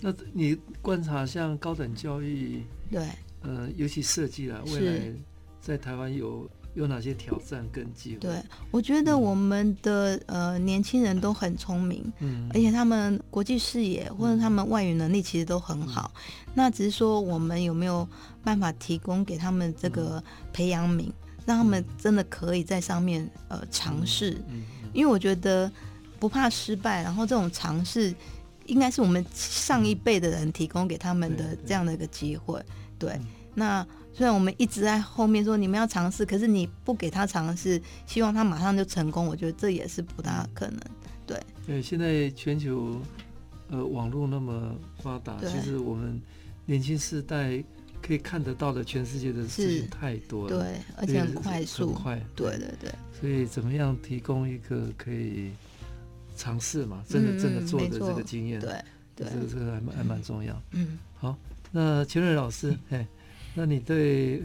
那你观察像高等教育，对，呃，尤其设计啦，未来在台湾有有哪些挑战跟机会？对，我觉得我们的、嗯、呃年轻人都很聪明，嗯，而且他们国际视野或者他们外语能力其实都很好。嗯、那只是说我们有没有办法提供给他们这个培养皿，嗯、让他们真的可以在上面呃尝试，因为我觉得。不怕失败，然后这种尝试，应该是我们上一辈的人提供给他们的这样的一个机会。对，那虽然我们一直在后面说你们要尝试，可是你不给他尝试，希望他马上就成功，我觉得这也是不大可能。对，对，现在全球呃网络那么发达，其实我们年轻世代可以看得到的全世界的事情太多了，对，而且很快速，很快，对对对。所以怎么样提供一个可以。尝试嘛，真的真的做的这个经验，对对，这个这个还蛮还蛮重要。嗯，好，那秦瑞老师，哎，那你对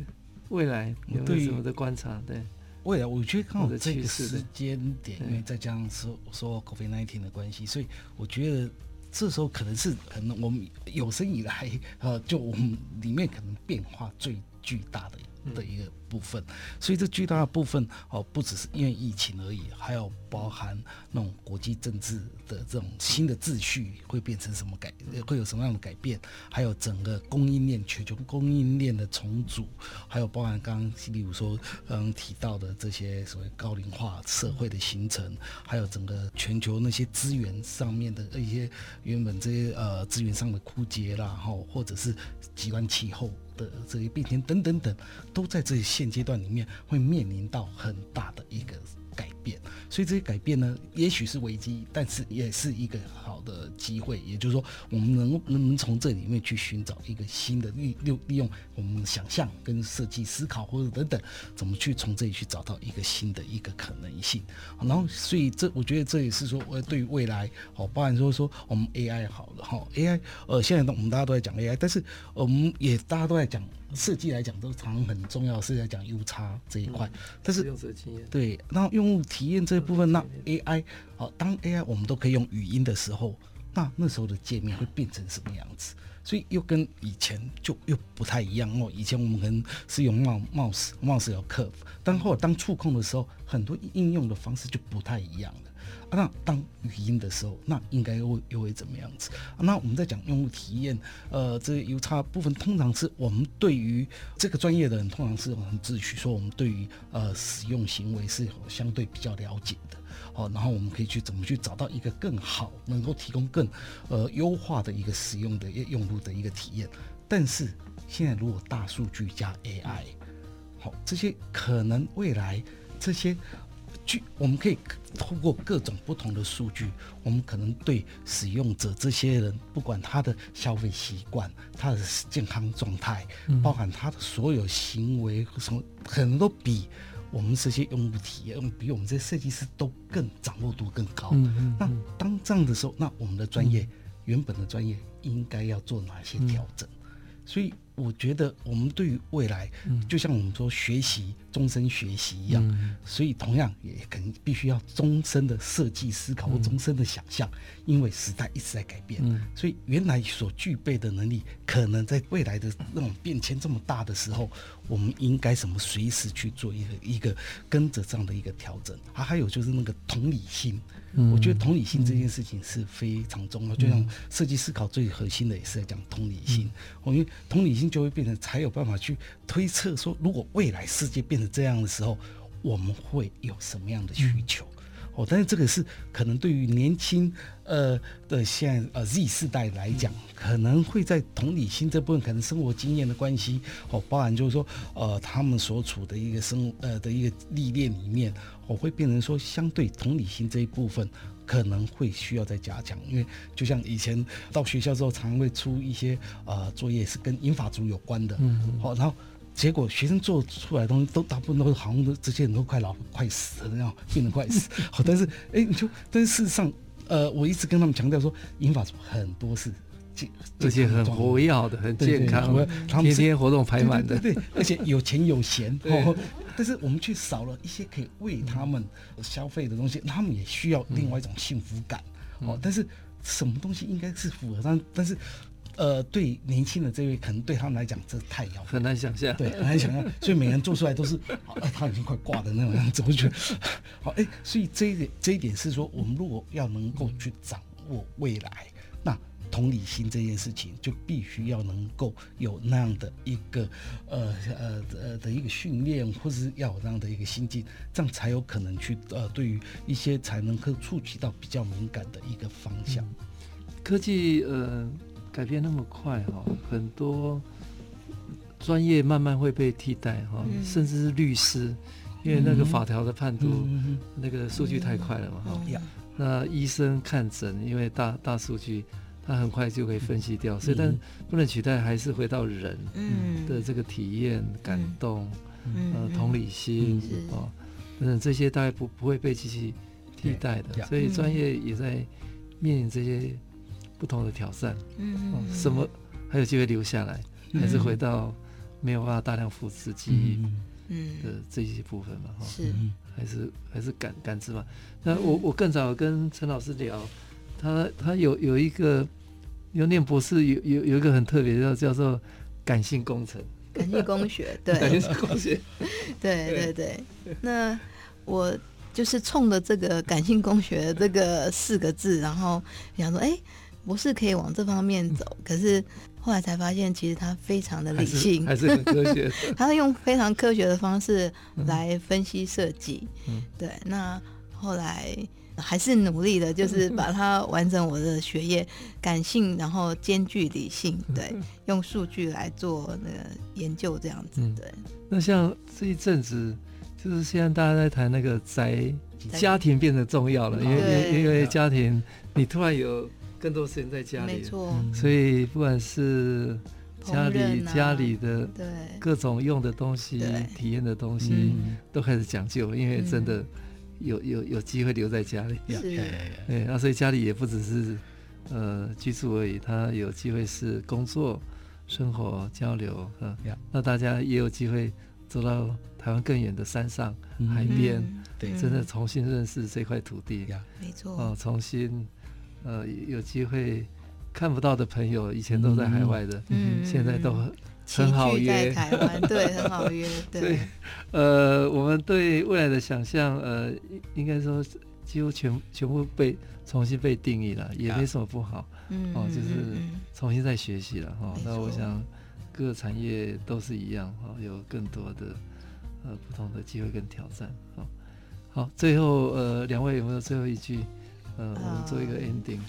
未来有没有什么的观察？对未来，我觉得刚好这个时间点，因为再加上说说 COVID nineteen 的关系，所以我觉得这时候可能是可能我们有生以来，呃，就我们里面可能变化最巨大的的一个部分。所以这巨大的部分哦，不只是因为疫情而已，还有包含那种国际政治的这种新的秩序会变成什么改，会有什么样的改变，还有整个供应链、全球供应链的重组，还有包含刚刚例如说刚刚提到的这些所谓高龄化社会的形成，还有整个全球那些资源上面的一些原本这些呃资源上的枯竭啦，哈，或者是极端气候的这些变迁等等等，都在这些现阶段里面会面临到很大的一个。改变，所以这些改变呢，也许是危机，但是也是一个好的机会。也就是说，我们能能不能从这里面去寻找一个新的利利利用我们想象跟设计思考或者等等，怎么去从这里去找到一个新的一个可能性。然后，所以这我觉得这也是说，呃，对于未来，哦，包含说说我们 AI 好了哈，AI，呃，现在我们大家都在讲 AI，但是我们也大家都在讲。设计来讲都常常很重要，是在讲 U 差这一块，但是对，那用户体验这一部分，那 AI 好，当 AI 我们都可以用语音的时候，那那时候的界面会变成什么样子？所以又跟以前就又不太一样哦。以前我们可能是用 mouse，mouse 有 curve，但后来当触控的时候，很多应用的方式就不太一样了。那当语音的时候，那应该又会又会怎么样子？那我们在讲用户体验，呃，这个 U 差部分，通常是我们对于这个专业的人，通常是我们自诩说，我们对于呃使用行为是相对比较了解的，好，然后我们可以去怎么去找到一个更好，能够提供更呃优化的一个使用的一用户的一个体验。但是现在如果大数据加 AI，好，这些可能未来这些。据我们可以通过各种不同的数据，我们可能对使用者这些人，不管他的消费习惯、他的健康状态，包含他的所有行为，什么可能都比我们这些用户体验，比我们这些设计师都更掌握度更高。那当这样的时候，那我们的专业原本的专业应该要做哪些调整？所以。我觉得我们对于未来，就像我们说学习终身学习一样，嗯、所以同样也肯定必须要终身的设计思考或终身的想象，嗯、因为时代一直在改变，嗯、所以原来所具备的能力，可能在未来的那种变迁这么大的时候，我们应该什么随时去做一个一个跟着这样的一个调整。啊，还有就是那个同理心，嗯、我觉得同理心这件事情是非常重要。嗯、就像设计思考最核心的也是在讲同理心，嗯、因为同理心。就会变成才有办法去推测说，如果未来世界变成这样的时候，我们会有什么样的需求？哦，但是这个是可能对于年轻呃的现在呃 Z 世代来讲，可能会在同理心这部分，可能生活经验的关系哦，包含就是说呃他们所处的一个生呃的一个历练里面，我会变成说相对同理心这一部分。可能会需要再加强，因为就像以前到学校之后，常常会出一些呃作业是跟英法族有关的，嗯，好，然后结果学生做出来的东西都大部分都好像都这些人都快老快死了那样，病得快死。好，但是哎，你就但是事实上，呃，我一直跟他们强调说，英法族很多是健，这些很活跃的，很健康，他们天天活动排满的，对，而且有钱有闲。但是我们却少了一些可以为他们消费的东西，他们也需要另外一种幸福感哦。但是什么东西应该是符合但？但是呃，对年轻的这位，可能对他们来讲，这太遥远，很难想象，对，很难想象。所以每个人做出来都是，好，他已经快挂的那种样子，我觉得 好哎。所以这一点，这一点是说，我们如果要能够去掌握未来，那。同理心这件事情，就必须要能够有那样的一个呃呃呃的一个训练，或是要有那样的一个心境，这样才有可能去呃对于一些才能够触及到比较敏感的一个方向。科技呃改变那么快哈，很多专业慢慢会被替代哈，甚至是律师，因为那个法条的判读那个数据太快了嘛哈。那医生看诊，因为大大数据。他很快就可以分析掉，所以但不能取代，还是回到人的这个体验、感动、呃同理心啊，等等这些大概不不会被机器替代的，所以专业也在面临这些不同的挑战。嗯，什么还有机会留下来，还是回到没有办法大量复制记忆的这些部分嘛？哈，是还是还是感感知嘛？那我我更早跟陈老师聊。他他有有一个，有念博士有有有一个很特别的叫叫做感性工程，感性工学，对，感性工学，对对对。那我就是冲着这个感性工学这个四个字，然后想说，哎，博士可以往这方面走。可是后来才发现，其实他非常的理性，还是，还是很科学。他是用非常科学的方式来分析设计。嗯，对。那后来。还是努力的，就是把它完成我的学业，感性，然后兼具理性，对，用数据来做那个研究，这样子，对。那像这一阵子，就是现在大家在谈那个宅家庭变得重要了，因为因为家庭，你突然有更多时间在家里，没错，所以不管是家里家里的对。各种用的东西、体验的东西，都开始讲究，因为真的。有有有机会留在家里，是，对，那所以家里也不只是呃居住而已，他有机会是工作、生活、交流，嗯，那大家也有机会走到台湾更远的山上、海边，对，真的重新认识这块土地，没错，哦，重新呃有机会看不到的朋友，以前都在海外的，嗯，现在都。很好约，在台湾对，很好约。对，呃，我们对未来的想象，呃，应该说几乎全全部被重新被定义了，也没什么不好。嗯，哦，就是重新再学习了哈。那我想各个产业都是一样哈，有更多的呃不同的机会跟挑战。好，好，最后呃，两位有没有最后一句？呃，我们做一个 ending。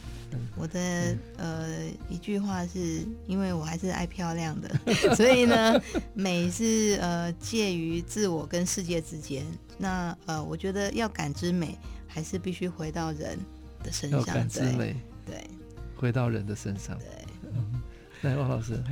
我的呃一句话是，因为我还是爱漂亮的，所以呢，美是呃介于自我跟世界之间。那呃，我觉得要感知美，还是必须回到人的身上。要感知美，对，回到人的身上。对，来，汪老师，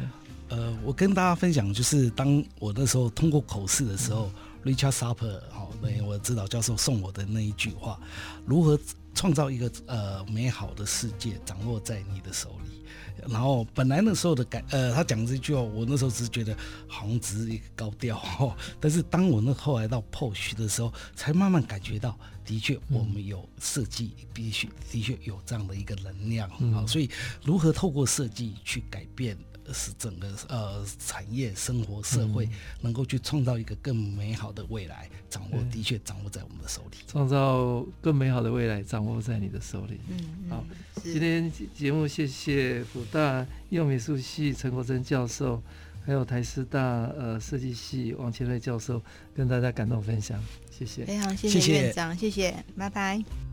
呃，我跟大家分享，就是当我那时候通过口试的时候，嗯，Richard Sapper 好，那我指导教授送我的那一句话，如何？创造一个呃美好的世界，掌握在你的手里。然后本来那时候的感呃，他讲这句话，我那时候只是觉得好像只是一个高调哦。但是当我那后来到 POSH 的时候，才慢慢感觉到，的确我们有设计，必须的确有这样的一个能量啊、嗯。所以如何透过设计去改变？是整个呃产业、生活、社会能够去创造一个更美好的未来，掌握的确掌握在我们的手里。创造更美好的未来，掌握在你的手里。嗯，好，今天节目谢谢辅大应用美术系陈国珍教授，还有台师大呃设计系王千瑞教授跟大家感动分享，谢谢。非常谢谢院长，谢谢拜拜。